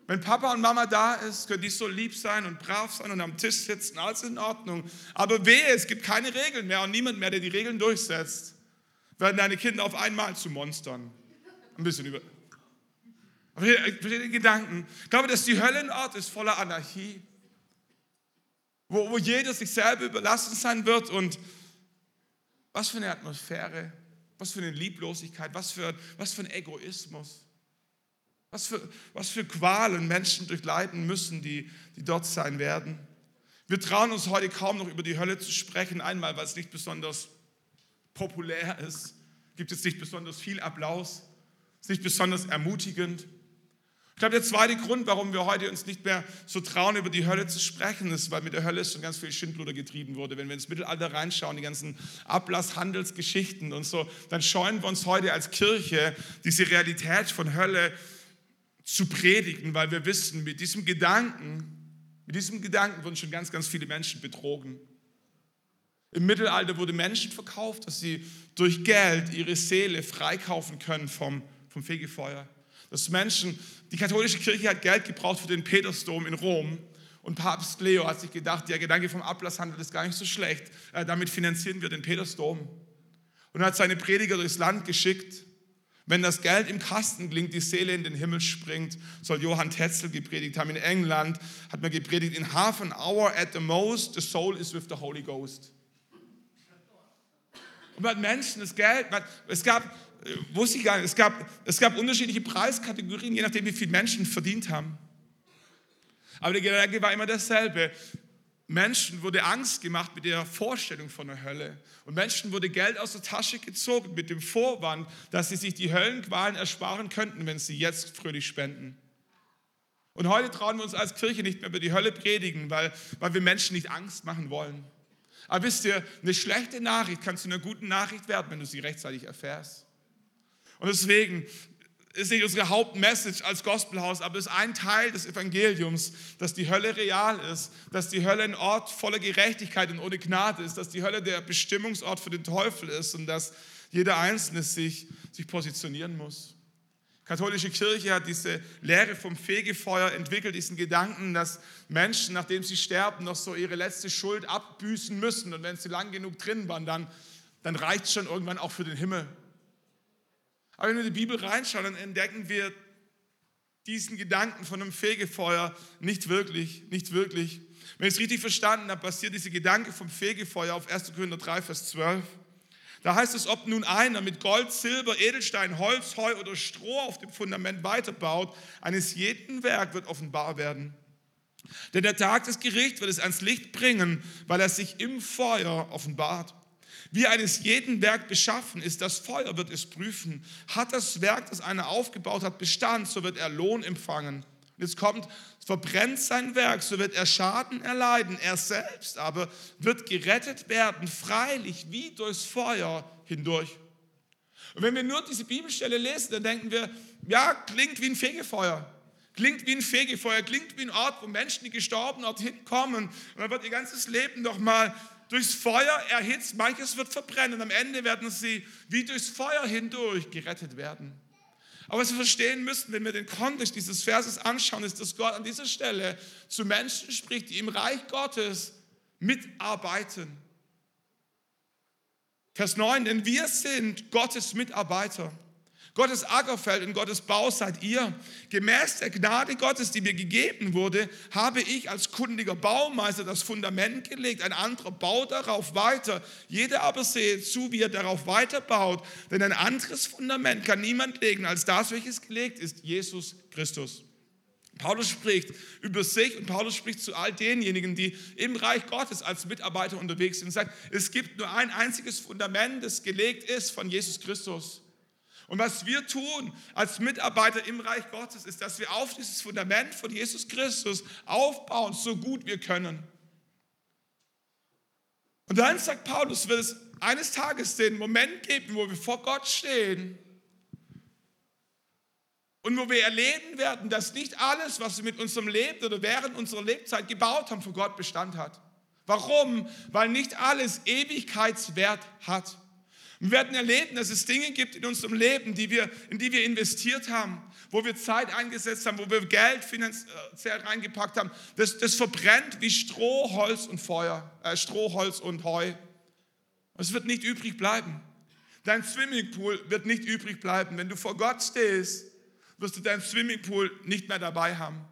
Wenn Papa und Mama da ist, können die so lieb sein und brav sein und am Tisch sitzen, alles in Ordnung. Aber wehe, es gibt keine Regeln mehr und niemand mehr, der die Regeln durchsetzt, werden deine Kinder auf einmal zu Monstern. Ein bisschen über. Aber den Gedanken. Ich glaube, dass die Hölle ein Ort ist voller Anarchie, wo, wo jeder sich selber überlassen sein wird und was für eine Atmosphäre. Was für eine Lieblosigkeit, was für, was für ein Egoismus. Was für, was für Qualen Menschen durchleiden müssen, die, die dort sein werden. Wir trauen uns heute kaum noch über die Hölle zu sprechen. Einmal, weil es nicht besonders populär ist, gibt es nicht besonders viel Applaus, ist nicht besonders ermutigend. Ich glaube, der zweite Grund, warum wir heute uns nicht mehr so trauen, über die Hölle zu sprechen, ist, weil mit der Hölle schon ganz viel Schindluder getrieben wurde. Wenn wir ins Mittelalter reinschauen, die ganzen Ablasshandelsgeschichten und so, dann scheuen wir uns heute als Kirche diese Realität von Hölle zu predigen, weil wir wissen, mit diesem Gedanken, mit diesem Gedanken wurden schon ganz, ganz viele Menschen betrogen. Im Mittelalter wurde Menschen verkauft, dass sie durch Geld ihre Seele freikaufen können vom, vom Fegefeuer. Dass Menschen, die katholische Kirche hat Geld gebraucht für den Petersdom in Rom und Papst Leo hat sich gedacht, der Gedanke vom Ablasshandel ist gar nicht so schlecht, äh, damit finanzieren wir den Petersdom. Und hat seine Prediger durchs Land geschickt. Wenn das Geld im Kasten klingt, die Seele in den Himmel springt, soll Johann Tetzel gepredigt haben. In England hat man gepredigt, in half an hour at the most, the soul is with the Holy Ghost. Und man hat Menschen, das Geld, man, es gab, wusste ich gar nicht, es gab, es gab unterschiedliche Preiskategorien, je nachdem, wie viel Menschen verdient haben. Aber der Gedanke war immer dasselbe. Menschen wurde Angst gemacht mit der Vorstellung von der Hölle. Und Menschen wurde Geld aus der Tasche gezogen mit dem Vorwand, dass sie sich die Höllenqualen ersparen könnten, wenn sie jetzt fröhlich spenden. Und heute trauen wir uns als Kirche nicht mehr über die Hölle predigen, weil, weil wir Menschen nicht Angst machen wollen. Aber wisst ihr, eine schlechte Nachricht kann zu einer guten Nachricht werden, wenn du sie rechtzeitig erfährst. Und deswegen ist nicht unsere Hauptmessage als Gospelhaus, aber es ist ein Teil des Evangeliums, dass die Hölle real ist, dass die Hölle ein Ort voller Gerechtigkeit und ohne Gnade ist, dass die Hölle der Bestimmungsort für den Teufel ist und dass jeder Einzelne sich, sich positionieren muss. Die katholische Kirche hat diese Lehre vom Fegefeuer entwickelt, diesen Gedanken, dass Menschen, nachdem sie sterben, noch so ihre letzte Schuld abbüßen müssen und wenn sie lang genug drin waren, dann, dann reicht es schon irgendwann auch für den Himmel. Aber wenn wir in die Bibel reinschauen, dann entdecken wir diesen Gedanken von einem Fegefeuer nicht wirklich, nicht wirklich. Wenn ich es richtig verstanden habe, basiert dieser Gedanke vom Fegefeuer auf 1. Korinther 3, Vers 12. Da heißt es, ob nun einer mit Gold, Silber, Edelstein, Holz, Heu oder Stroh auf dem Fundament weiterbaut, eines jeden Werk wird offenbar werden. Denn der Tag des Gerichts wird es ans Licht bringen, weil er sich im Feuer offenbart. Wie eines jeden Werk beschaffen ist, das Feuer wird es prüfen. Hat das Werk, das einer aufgebaut hat, Bestand, so wird er Lohn empfangen. Und jetzt kommt, verbrennt sein Werk, so wird er Schaden erleiden. Er selbst aber wird gerettet werden, freilich wie durchs Feuer hindurch. Und wenn wir nur diese Bibelstelle lesen, dann denken wir, ja, klingt wie ein Fegefeuer. Klingt wie ein Fegefeuer, klingt wie ein Ort, wo Menschen, die gestorben dorthin kommen. Und dann wird ihr ganzes Leben nochmal durchs Feuer erhitzt, manches wird verbrennen am Ende werden sie wie durchs Feuer hindurch gerettet werden. Aber was wir verstehen müssen, wenn wir den Kontext dieses Verses anschauen, ist, dass Gott an dieser Stelle zu Menschen spricht, die im Reich Gottes mitarbeiten. Vers 9, denn wir sind Gottes Mitarbeiter. Gottes Ackerfeld und Gottes Bau seid ihr. Gemäß der Gnade Gottes, die mir gegeben wurde, habe ich als kundiger Baumeister das Fundament gelegt. Ein anderer baut darauf weiter. Jeder aber sehe zu, wie er darauf weiterbaut. Denn ein anderes Fundament kann niemand legen als das, welches gelegt ist, Jesus Christus. Paulus spricht über sich und Paulus spricht zu all denjenigen, die im Reich Gottes als Mitarbeiter unterwegs sind und sagt, es gibt nur ein einziges Fundament, das gelegt ist von Jesus Christus. Und was wir tun als Mitarbeiter im Reich Gottes, ist, dass wir auf dieses Fundament von Jesus Christus aufbauen, so gut wir können. Und dann sagt Paulus, wird es eines Tages den Moment geben, wo wir vor Gott stehen und wo wir erleben werden, dass nicht alles, was wir mit unserem Leben oder während unserer Lebzeit gebaut haben, vor Gott Bestand hat. Warum? Weil nicht alles Ewigkeitswert hat. Wir werden erleben, dass es Dinge gibt in unserem Leben, die wir, in die wir investiert haben, wo wir Zeit eingesetzt haben, wo wir Geld finanziell reingepackt haben. Das, das verbrennt wie Stroh, Holz und Feuer, äh, Stroh, Holz und Heu. Es wird nicht übrig bleiben. Dein Swimmingpool wird nicht übrig bleiben. Wenn du vor Gott stehst, wirst du dein Swimmingpool nicht mehr dabei haben.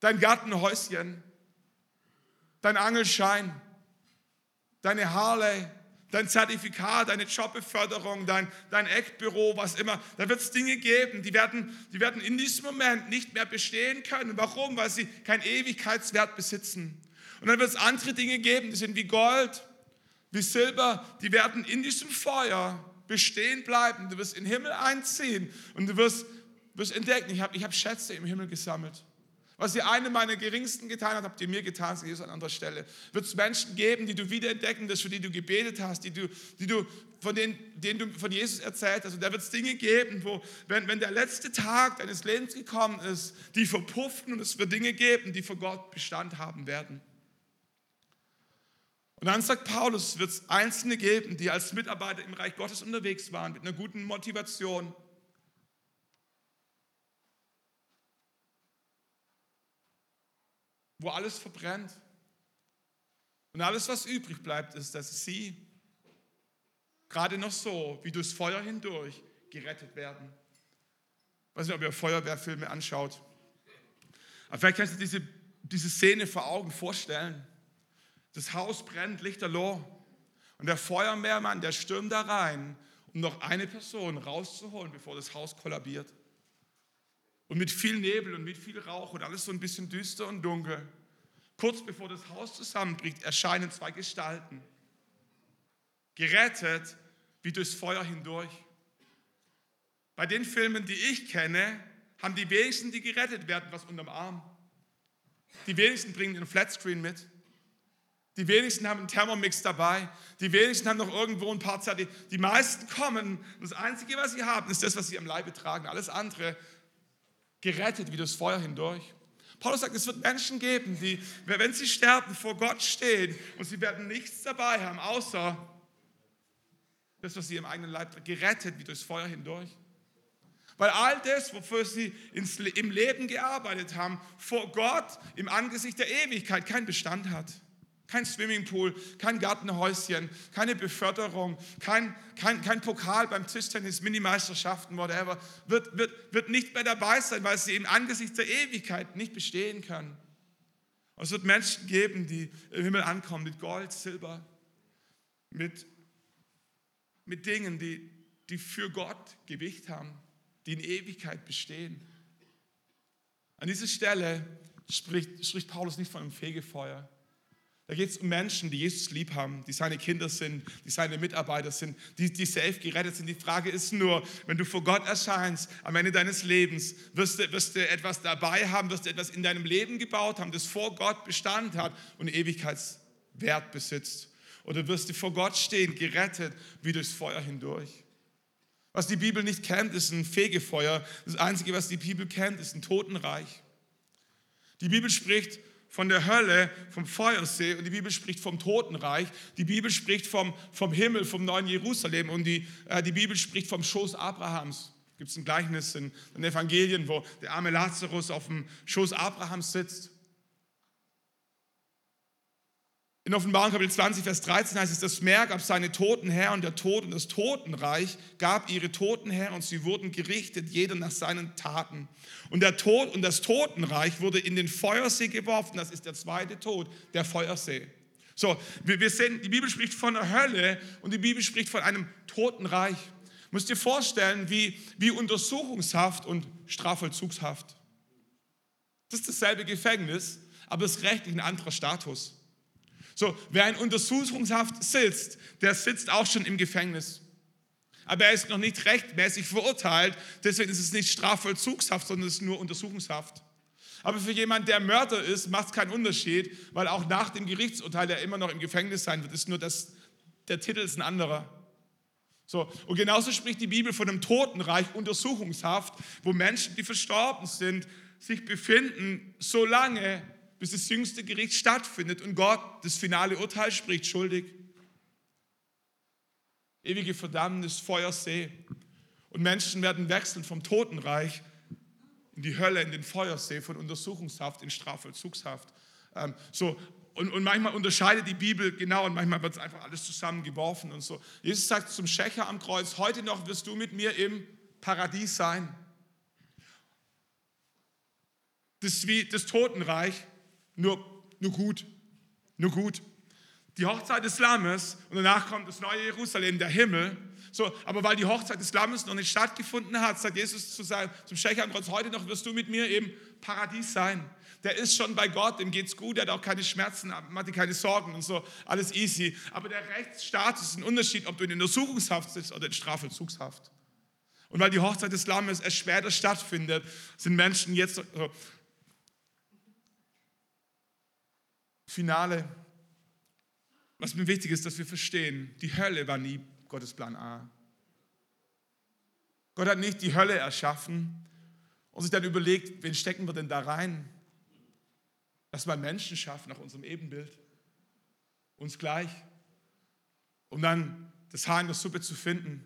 Dein Gartenhäuschen, dein Angelschein, deine Harley, dein Zertifikat, deine Jobbeförderung, dein, dein Eckbüro, was immer. Da wird es Dinge geben, die werden, die werden in diesem Moment nicht mehr bestehen können. Warum? Weil sie keinen Ewigkeitswert besitzen. Und dann wird es andere Dinge geben, die sind wie Gold, wie Silber, die werden in diesem Feuer bestehen bleiben. Du wirst in den Himmel einziehen und du wirst, wirst entdecken, ich habe ich hab Schätze im Himmel gesammelt. Was ihr einem meiner Geringsten getan habt, habt ihr mir getan, sagt Jesus an anderer Stelle. Wird es Menschen geben, die du wiederentdecken wirst, für die du gebetet hast, die du, die du, von denen, denen du von Jesus erzählt hast. Und da wird es Dinge geben, wo, wenn, wenn der letzte Tag deines Lebens gekommen ist, die verpuffen und es wird Dinge geben, die vor Gott Bestand haben werden. Und dann sagt Paulus, wird es Einzelne geben, die als Mitarbeiter im Reich Gottes unterwegs waren, mit einer guten Motivation, wo alles verbrennt. Und alles, was übrig bleibt, ist, dass sie gerade noch so, wie durchs Feuer hindurch, gerettet werden. Ich weiß nicht, ob ihr Feuerwehrfilme anschaut. Aber vielleicht kannst du diese, diese Szene vor Augen vorstellen. Das Haus brennt, lichterloh. Und der Feuerwehrmann, der stürmt da rein, um noch eine Person rauszuholen, bevor das Haus kollabiert. Und mit viel Nebel und mit viel Rauch und alles so ein bisschen düster und dunkel. Kurz bevor das Haus zusammenbricht, erscheinen zwei Gestalten. Gerettet wie durchs Feuer hindurch. Bei den Filmen, die ich kenne, haben die wenigsten, die gerettet werden, was unterm Arm. Die wenigsten bringen einen Flatscreen mit. Die wenigsten haben einen Thermomix dabei. Die wenigsten haben noch irgendwo ein paar Zerti. Die meisten kommen und das Einzige, was sie haben, ist das, was sie am Leibe tragen. Alles andere gerettet wie das Feuer hindurch. Paulus sagt, es wird Menschen geben, die, wenn sie sterben, vor Gott stehen und sie werden nichts dabei haben, außer das, was sie im eigenen Leib gerettet wie durchs Feuer hindurch. Weil all das, wofür sie ins, im Leben gearbeitet haben, vor Gott im Angesicht der Ewigkeit keinen Bestand hat. Kein Swimmingpool, kein Gartenhäuschen, keine Beförderung, kein, kein, kein Pokal beim Tischtennis, Minimeisterschaften, whatever, wird, wird, wird nicht mehr dabei sein, weil sie im Angesicht der Ewigkeit nicht bestehen können. Und es wird Menschen geben, die im Himmel ankommen mit Gold, Silber, mit, mit Dingen, die, die für Gott Gewicht haben, die in Ewigkeit bestehen. An dieser Stelle spricht, spricht Paulus nicht von einem Fegefeuer da geht es um Menschen, die Jesus lieb haben, die seine Kinder sind, die seine Mitarbeiter sind, die, die safe gerettet sind. Die Frage ist nur, wenn du vor Gott erscheinst, am Ende deines Lebens, wirst du, wirst du etwas dabei haben, wirst du etwas in deinem Leben gebaut haben, das vor Gott Bestand hat und Ewigkeitswert besitzt. Oder wirst du vor Gott stehen, gerettet wie durchs Feuer hindurch. Was die Bibel nicht kennt, ist ein Fegefeuer. Das Einzige, was die Bibel kennt, ist ein Totenreich. Die Bibel spricht von der Hölle, vom Feuersee und die Bibel spricht vom Totenreich. Die Bibel spricht vom, vom Himmel, vom neuen Jerusalem und die, äh, die Bibel spricht vom Schoß Abrahams. Gibt es ein Gleichnis in den Evangelien, wo der arme Lazarus auf dem Schoß Abrahams sitzt In Offenbarung Kapitel 20, Vers 13 heißt es, das Meer gab seine Toten her und der Tod und das Totenreich gab ihre Toten her und sie wurden gerichtet, jeder nach seinen Taten. Und der Tod und das Totenreich wurde in den Feuersee geworfen, das ist der zweite Tod, der Feuersee. So, wir, sehen, die Bibel spricht von der Hölle und die Bibel spricht von einem Totenreich. Müsst ihr vorstellen, wie, wie Untersuchungshaft und Strafvollzugshaft. Das ist dasselbe Gefängnis, aber es ist rechtlich ein anderer Status. So, wer in Untersuchungshaft sitzt, der sitzt auch schon im Gefängnis. Aber er ist noch nicht rechtmäßig verurteilt, deswegen ist es nicht Strafvollzugshaft, sondern es ist nur Untersuchungshaft. Aber für jemanden, der Mörder ist, macht es keinen Unterschied, weil auch nach dem Gerichtsurteil er immer noch im Gefängnis sein wird. Ist nur das, der Titel ist ein anderer. So, und genauso spricht die Bibel von einem Totenreich, Untersuchungshaft, wo Menschen, die verstorben sind, sich befinden, solange bis das jüngste Gericht stattfindet und Gott das finale Urteil spricht, schuldig. Ewige Verdammnis, Feuersee. Und Menschen werden wechseln vom Totenreich in die Hölle, in den Feuersee, von Untersuchungshaft in Strafvollzugshaft. Ähm, so, und, und, manchmal unterscheidet die Bibel genau und manchmal wird es einfach alles zusammengeworfen und so. Jesus sagt zum Schächer am Kreuz, heute noch wirst du mit mir im Paradies sein. Das ist wie das Totenreich, nur, nur gut, nur gut. Die Hochzeit des Lammes und danach kommt das neue Jerusalem, der Himmel. So, aber weil die Hochzeit des Lammes noch nicht stattgefunden hat, sagt Jesus zu seinem, zum Schächer am Kreuz, heute noch wirst du mit mir im Paradies sein. Der ist schon bei Gott, dem geht's gut, der hat auch keine Schmerzen, hat keine Sorgen und so, alles easy. Aber der Rechtsstatus ist ein Unterschied, ob du in Untersuchungshaft sitzt oder in Strafvollzugshaft. Und weil die Hochzeit des Lammes erst später stattfindet, sind Menschen jetzt Finale, was mir wichtig ist, dass wir verstehen, die Hölle war nie Gottes Plan A. Gott hat nicht die Hölle erschaffen und sich dann überlegt, wen stecken wir denn da rein? Lass mal Menschen schaffen nach unserem Ebenbild. Uns gleich. Um dann das Haar in der Suppe zu finden,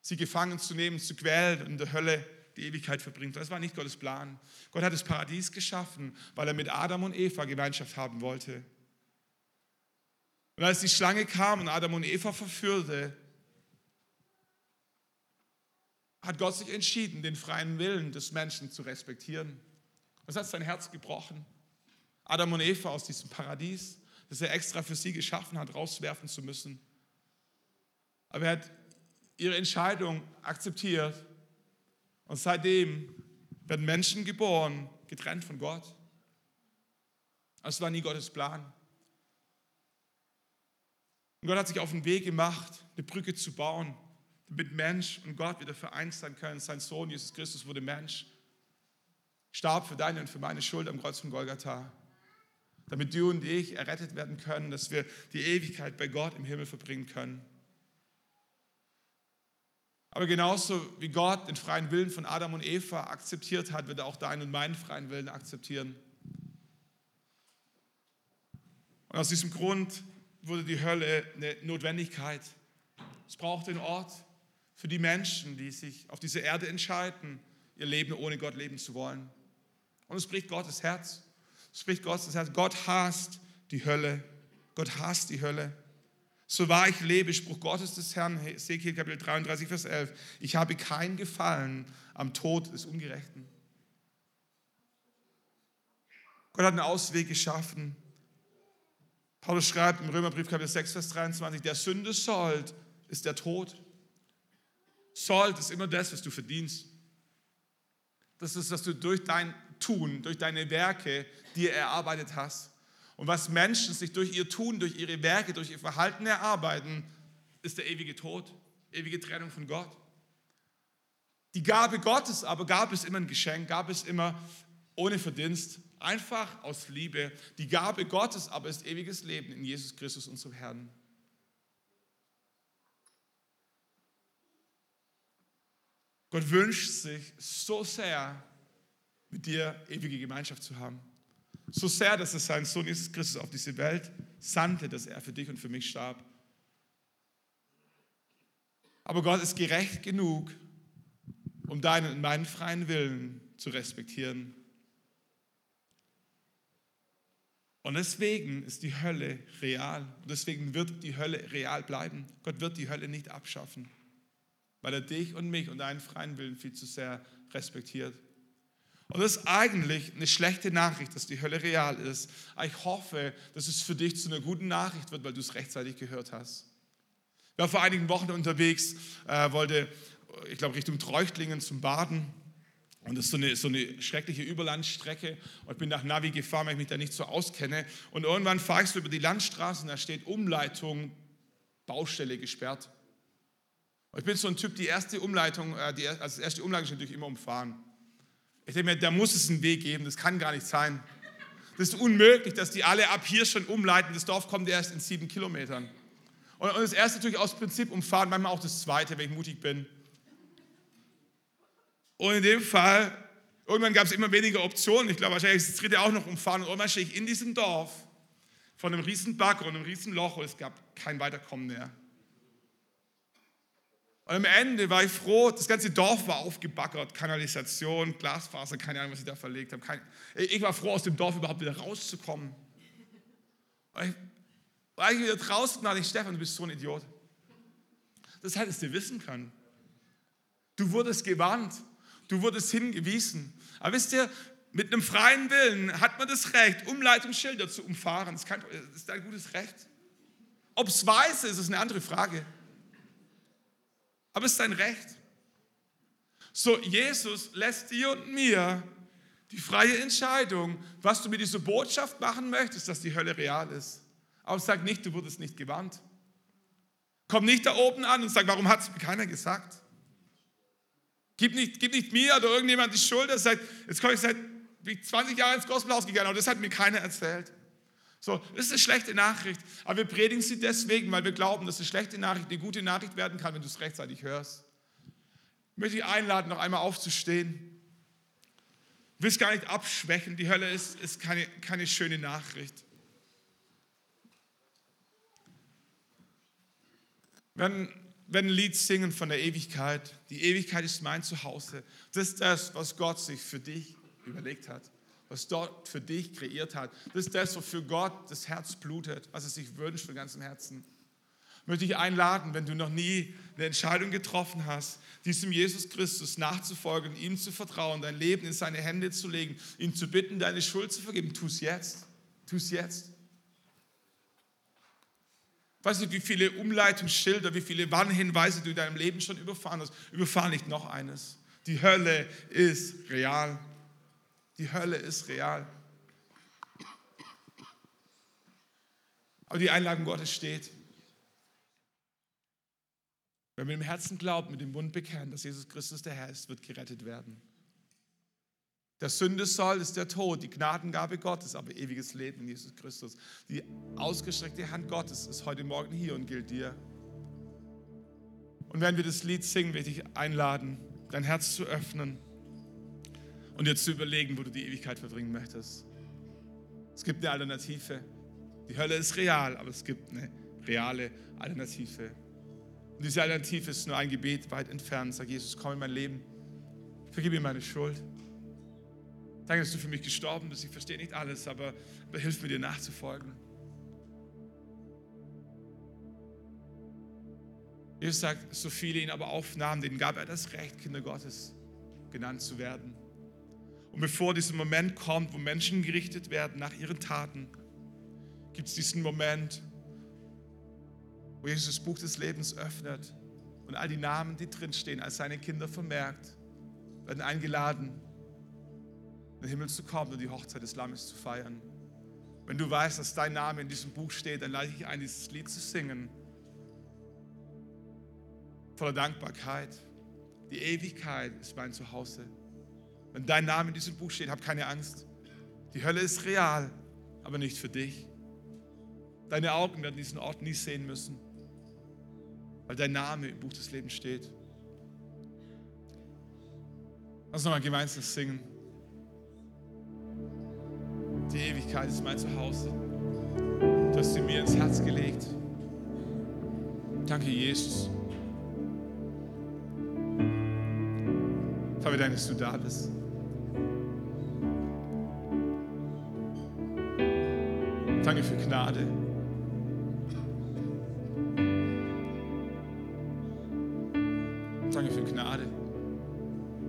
sie gefangen zu nehmen, zu quälen und in der Hölle die Ewigkeit verbringt. Das war nicht Gottes Plan. Gott hat das Paradies geschaffen, weil er mit Adam und Eva Gemeinschaft haben wollte. Und als die Schlange kam und Adam und Eva verführte, hat Gott sich entschieden, den freien Willen des Menschen zu respektieren. Das hat sein Herz gebrochen. Adam und Eva aus diesem Paradies, das er extra für sie geschaffen hat, rauswerfen zu müssen. Aber er hat ihre Entscheidung akzeptiert und seitdem werden Menschen geboren, getrennt von Gott. Das war nie Gottes Plan. Und Gott hat sich auf den Weg gemacht, eine Brücke zu bauen, damit Mensch und Gott wieder vereint sein können. Sein Sohn Jesus Christus wurde Mensch, starb für deine und für meine Schuld am Kreuz von Golgatha, damit du und ich errettet werden können, dass wir die Ewigkeit bei Gott im Himmel verbringen können. Aber genauso wie Gott den freien Willen von Adam und Eva akzeptiert hat, wird er auch deinen und meinen freien Willen akzeptieren. Und aus diesem Grund wurde die Hölle eine Notwendigkeit. Es braucht den Ort für die Menschen, die sich auf dieser Erde entscheiden, ihr Leben ohne Gott leben zu wollen. Und es bricht Gottes Herz. Es bricht Gottes Herz. Gott hasst die Hölle. Gott hasst die Hölle. So wahr ich lebe, Spruch Gottes des Herrn, Ezekiel Kapitel 33, Vers 11. Ich habe kein Gefallen am Tod des Ungerechten. Gott hat einen Ausweg geschaffen. Paulus schreibt im Römerbrief Kapitel 6, Vers 23, der Sünde Sold ist der Tod. Sold ist immer das, was du verdienst. Das ist, was du durch dein Tun, durch deine Werke dir erarbeitet hast. Und was Menschen sich durch ihr Tun, durch ihre Werke, durch ihr Verhalten erarbeiten, ist der ewige Tod, ewige Trennung von Gott. Die Gabe Gottes aber gab es immer ein Geschenk, gab es immer ohne Verdienst, einfach aus Liebe. Die Gabe Gottes aber ist ewiges Leben in Jesus Christus, unserem Herrn. Gott wünscht sich so sehr, mit dir ewige Gemeinschaft zu haben. So sehr, dass er seinen Sohn Jesus Christus auf diese Welt sandte, dass er für dich und für mich starb. Aber Gott ist gerecht genug, um deinen und meinen freien Willen zu respektieren. Und deswegen ist die Hölle real. Und deswegen wird die Hölle real bleiben. Gott wird die Hölle nicht abschaffen, weil er dich und mich und deinen freien Willen viel zu sehr respektiert. Und das ist eigentlich eine schlechte Nachricht, dass die Hölle real ist. Aber ich hoffe, dass es für dich zu einer guten Nachricht wird, weil du es rechtzeitig gehört hast. Ich war vor einigen Wochen unterwegs, äh, wollte, ich glaube, Richtung Treuchtlingen zum Baden. Und das ist so eine, so eine schreckliche Überlandstrecke. Und ich bin nach Navi gefahren, weil ich mich da nicht so auskenne. Und irgendwann fahre ich so über die Landstraße und da steht Umleitung, Baustelle gesperrt. Und ich bin so ein Typ, die erste Umleitung, äh, die, also das erste Umleitung ist natürlich immer umfahren. Ich denke mir, da muss es einen Weg geben, das kann gar nicht sein. Das ist unmöglich, dass die alle ab hier schon umleiten. Das Dorf kommt erst in sieben Kilometern. Und, das erste natürlich aus Prinzip umfahren, manchmal auch das zweite, wenn ich mutig bin. Und in dem Fall, irgendwann gab es immer weniger Optionen. Ich glaube, wahrscheinlich ist das dritte auch noch umfahren. Und irgendwann stehe ich in diesem Dorf von einem riesen Bagger und einem riesen Loch und es gab kein Weiterkommen mehr. Und am Ende war ich froh, das ganze Dorf war aufgebackert, Kanalisation, Glasfaser, keine Ahnung, was sie da verlegt haben. Kein, ich war froh, aus dem Dorf überhaupt wieder rauszukommen. Und ich ich wieder draußen, dachte ich, Stefan, du bist so ein Idiot. Das hättest du wissen können. Du wurdest gewarnt, du wurdest hingewiesen. Aber wisst ihr, mit einem freien Willen hat man das Recht, Umleitungsschilder zu umfahren. Das ist, kein, das ist ein gutes Recht. Ob es weiß ist, ist eine andere Frage. Aber es ist dein Recht. So, Jesus lässt dir und mir die freie Entscheidung, was du mit dieser Botschaft machen möchtest, dass die Hölle real ist. Aber sag nicht, du wurdest nicht gewarnt. Komm nicht da oben an und sag, warum hat es mir keiner gesagt? Gib nicht, gib nicht mir oder irgendjemand die Schuld, jetzt komme ich seit 20 Jahren ins Gospelhaus gegangen, aber das hat mir keiner erzählt. So, das ist eine schlechte Nachricht, aber wir predigen sie deswegen, weil wir glauben, dass eine schlechte Nachricht eine gute Nachricht werden kann, wenn du es rechtzeitig hörst. Ich möchte dich einladen, noch einmal aufzustehen. Ich will es gar nicht abschwächen, die Hölle ist, ist keine, keine schöne Nachricht. Wenn werden ein Lied singen von der Ewigkeit. Die Ewigkeit ist mein Zuhause. Das ist das, was Gott sich für dich überlegt hat, was dort für dich kreiert hat. Das ist das, wofür Gott das Herz blutet, was er sich wünscht von ganzem Herzen. Ich möchte dich einladen, wenn du noch nie eine Entscheidung getroffen hast, diesem Jesus Christus nachzufolgen, ihm zu vertrauen, dein Leben in seine Hände zu legen, ihn zu bitten, deine Schuld zu vergeben. Tu es jetzt. Tu es jetzt. Weißt du, wie viele Umleitungsschilder, wie viele Warnhinweise du in deinem Leben schon überfahren hast? Überfahr nicht noch eines. Die Hölle ist real. Die Hölle ist real. Aber die Einladung Gottes steht. Wenn wir im Herzen glauben, mit dem Mund bekennen, dass Jesus Christus der Herr ist, wird gerettet werden. Der Sünde soll ist der Tod, die Gnadengabe Gottes, aber ewiges Leben in Jesus Christus. Die ausgestreckte Hand Gottes ist heute Morgen hier und gilt dir. Und wenn wir das Lied singen, werde ich dich einladen, dein Herz zu öffnen und dir zu überlegen, wo du die Ewigkeit verbringen möchtest. Es gibt eine Alternative. Die Hölle ist real, aber es gibt eine reale Alternative. Und diese Alternative ist nur ein Gebet weit entfernt. Sag Jesus, komm in mein Leben. Vergib mir meine Schuld. Danke, dass du für mich gestorben bist. Ich verstehe nicht alles, aber, aber hilf mir dir nachzufolgen. Jesus sagt, so viele ihn aber aufnahmen, denen gab er das Recht, Kinder Gottes genannt zu werden. Und bevor dieser Moment kommt, wo Menschen gerichtet werden nach ihren Taten, gibt es diesen Moment, wo Jesus das Buch des Lebens öffnet und all die Namen, die drinstehen, als seine Kinder vermerkt, werden eingeladen, in den Himmel zu kommen und die Hochzeit des Lammes zu feiern. Wenn du weißt, dass dein Name in diesem Buch steht, dann lade ich ein, dieses Lied zu singen. Voller Dankbarkeit. Die Ewigkeit ist mein Zuhause. Wenn dein Name in diesem Buch steht, hab keine Angst. Die Hölle ist real, aber nicht für dich. Deine Augen werden diesen Ort nie sehen müssen, weil dein Name im Buch des Lebens steht. Lass uns nochmal gemeinsam singen. Die Ewigkeit ist mein Zuhause. Du hast sie mir ins Herz gelegt. Danke, Jesus. Danke, dass du da bist. Für Gnade.